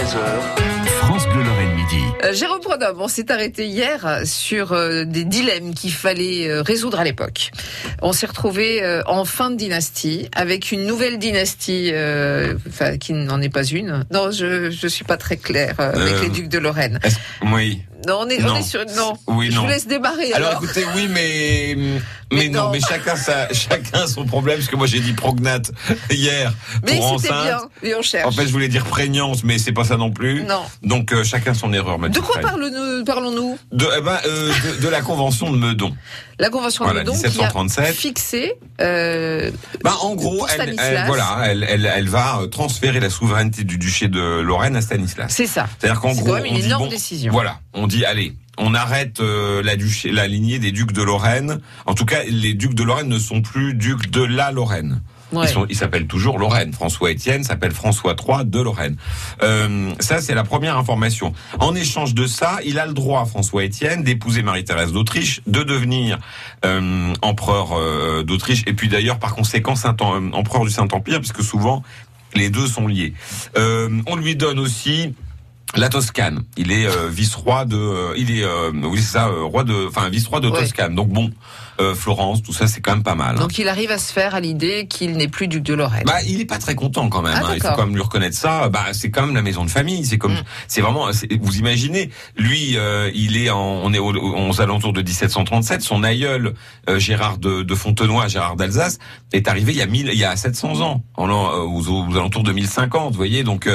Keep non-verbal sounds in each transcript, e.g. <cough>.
13h, France Bleu Lorraine Midi. Euh, Jérôme Prodhomme, on s'est arrêté hier sur euh, des dilemmes qu'il fallait euh, résoudre à l'époque. On s'est retrouvé euh, en fin de dynastie avec une nouvelle dynastie, euh, enfin qui n'en est pas une. Non, je je suis pas très claire euh, avec Euh, les ducs de Lorraine. Oui. Non, on est, on non. est sur non. Oui, je non. vous laisse démarrer. Alors, Alors, écoutez, oui, mais <laughs> mais, Mais non, non. mais chacun sa, chacun son problème. Parce que moi j'ai dit prognate hier mais pour c'était enceinte. bien. Et on cherche. En fait, je voulais dire prégnance, mais c'est pas ça non plus. non. Donc euh, chacun son erreur. ma De quoi parlons-nous? De, eh ben, euh, de, de la convention de Meudon. La convention Voilà, de Meudon qui a 1737. fixé. Euh, Ben, en gros, elle, voilà, elle, elle, elle va euh, transférer la souveraineté du duché de Lorraine à Stanislas. c'est ça. C'est-à-dire qu'en C'est gros, quand même on une dit énorme bon, décision. voilà, on dit allez, on arrête euh, la duché, la lignée des ducs de Lorraine. En tout cas, les ducs de Lorraine ne sont plus ducs de la Lorraine. Ouais. Ils s'appellent toujours Lorraine. François Étienne s'appelle François III de Lorraine. Euh, ça, c'est la première information. En échange de ça, il a le droit, François Étienne, d'épouser Marie-Thérèse d'Autriche, de devenir euh, empereur euh, d'Autriche, et puis d'ailleurs, par conséquent, Saint empereur du Saint-Empire, puisque souvent, les deux sont liés. On lui donne aussi la Toscane. Il est euh, vice-roi de, euh, il est, euh, oui c'est ça, euh, roi de, enfin vice-roi de Ouais. Toscane. Donc bon, euh, Florence, tout ça, c'est quand même pas mal. hein. Donc il arrive à se faire à l'idée qu'il n'est plus duc de Lorraine. Bah, il est pas très content quand même. Ah, hein. Il faut quand même lui reconnaître ça. Bah, c'est quand même la maison de famille. C'est comme, Mm. c'est vraiment. Vous imaginez, lui, euh, il est en, on est aux, aux alentours de 1737. Son aïeul euh, Gérard de, de Fontenoy, Gérard d'Alsace, est arrivé il y a 1000, il y a 700 ans, en aux, aux alentours de 1050. Vous voyez, donc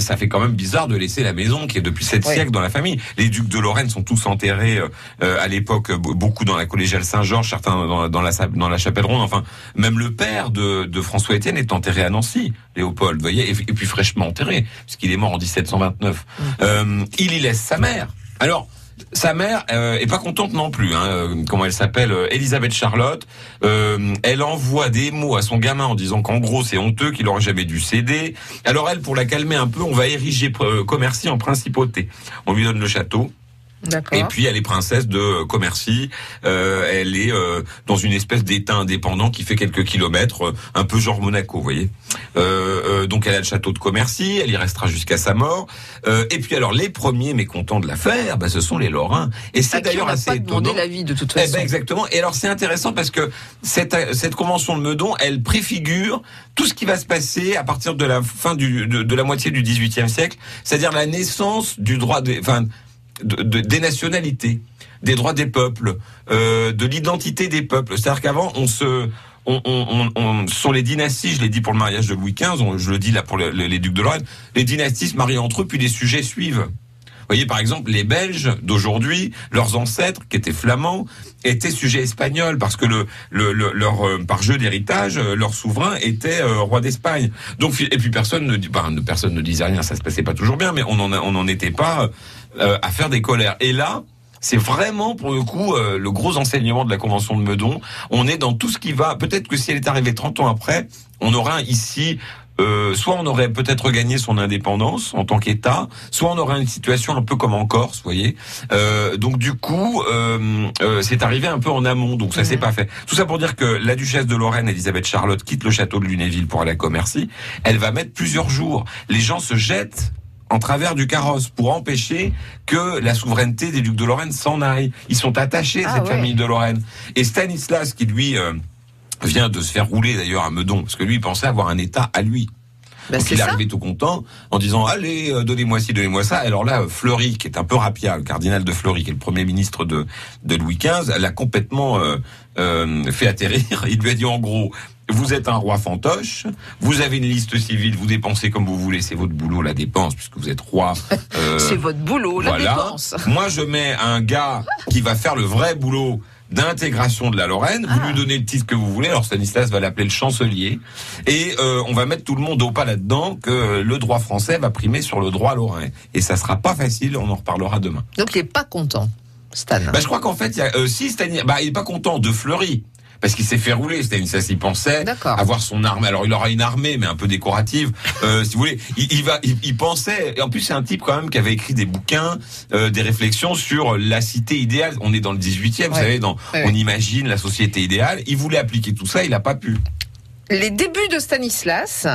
ça fait quand même bizarre de laisser la maison qui est depuis sept Oui. siècles dans la famille. Les ducs de Lorraine sont tous enterrés euh, euh, à l'époque, beaucoup dans la collégiale Saint-Georges, certains dans, dans la dans la chapelle ronde. Enfin, même le père de, de François Étienne est enterré à Nancy, Léopold, vous voyez, et, et puis fraîchement enterré, puisqu'il est mort en 1729. Euh, il y laisse sa mère. Alors, sa mère euh, est pas contente non plus. Hein, euh, comment elle s'appelle euh, Elisabeth Charlotte. Euh, elle envoie des mots à son gamin en disant qu'en gros c'est honteux, qu'il aurait jamais dû céder. Alors elle, pour la calmer un peu, on va ériger euh, Commercy en principauté. On lui donne le château. Et puis elle est princesse de Commercy. Euh, elle est euh, dans une espèce d'État indépendant qui fait quelques kilomètres, euh, un peu genre Monaco, vous voyez. Euh, euh, donc elle a le château de Commercy, elle y restera jusqu'à sa mort. Euh, et puis alors les premiers mécontents de l'affaire, bah, ce sont les Lorrains. Et c'est d'ailleurs assez pas demandé étonnant. l'avis de toute Eh façon. ben exactement. Et alors c'est intéressant parce que cette cette convention de Meudon, elle préfigure tout ce qui va se passer à partir de la fin du de, de la moitié du XVIIIe siècle, c'est-à-dire la naissance du droit des enfin de- de- des nationalités, des droits des peuples, euh, de l'identité des peuples. C'est-à-dire qu'avant on se on, on, on, sur les dynasties, je l'ai dit pour le mariage de Louis XV, je le dis là pour le- le- les ducs de Lorraine, les dynasties se marient entre eux, puis les sujets suivent. Vous voyez, par exemple, les Belges d'aujourd'hui, leurs ancêtres, qui étaient flamands, étaient sujets espagnols, parce que le, le, le- leur, euh, par jeu d'héritage, euh, leur souverain était euh, roi d'Espagne. Donc, et puis personne ne, ne- personne ne disait rien, ça se passait pas toujours bien, mais on n'en était pas à faire des colères. Et là, c'est vraiment pour le coup le gros enseignement de la Convention de Meudon. On est dans tout ce qui va. Peut-être que si elle est arrivée 30 ans après, on aura ici. Euh, soit on aurait peut-être gagné son indépendance en tant qu'État, soit on aurait une situation un peu comme en Corse, vous voyez. Euh, donc du coup, euh, euh, c'est arrivé un peu en amont, donc ça Mhm. s'est pas fait. Tout ça pour dire que la duchesse de Lorraine, Elisabeth Charlotte, quitte le château de Lunéville pour aller à Commercy. Elle va mettre plusieurs jours. Les gens se jettent en travers du carrosse pour empêcher que la souveraineté des ducs de Lorraine s'en aille. Ils sont attachés à Ah cette ouais. famille de Lorraine. Et Stanislas, qui lui euh, vient de se faire rouler d'ailleurs à Meudon, parce que lui il pensait avoir un État à lui. Bah, Donc il est arrivé tout content en disant allez euh, donnez-moi ci donnez-moi ça. Alors là euh, Fleury qui est un peu rapia, le cardinal de Fleury qui est le premier ministre de de Louis XV, l'a complètement euh, euh, fait atterrir. <laughs> Il lui a dit en gros vous êtes un roi fantoche, vous avez une liste civile, vous dépensez comme vous voulez, c'est votre boulot la dépense puisque vous êtes roi. <laughs> euh, C'est votre boulot, la dépense. Moi, je mets un gars qui va faire le vrai boulot d'intégration de la Lorraine. Vous Ah. lui donnez le titre que vous voulez. Alors Stanislas va l'appeler le chancelier. Et euh, on va mettre tout le monde au pas là-dedans que le droit français va primer sur le droit lorrain. Et ça sera pas facile. On en reparlera demain. Donc il est pas content, Stan. Bah, je crois qu'en fait, il y a, euh, si bah, il est pas content de Fleury. Parce qu'il s'est fait rouler, Stanislas, il pensait avoir son armée. Alors il aura une armée, mais un peu décorative, euh, <laughs> si vous voulez. Il, il va, il, il pensait. Et en plus, c'est un type quand même qui avait écrit des bouquins, euh, des réflexions sur la cité idéale. On est dans le 18e, vous savez, dans, Ouais, on ouais. imagine la société idéale. Il voulait appliquer tout ça, il n'a pas pu. Les débuts de Stanislas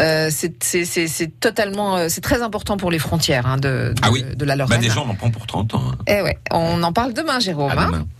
Euh, c'est totalement, euh, c'est très important pour les frontières hein, de, de, Ah oui. de la Bah, Lorraine. des gens en prend pour 30 ans. hein. Eh ouais, on en parle demain, Jérôme. À hein. demain.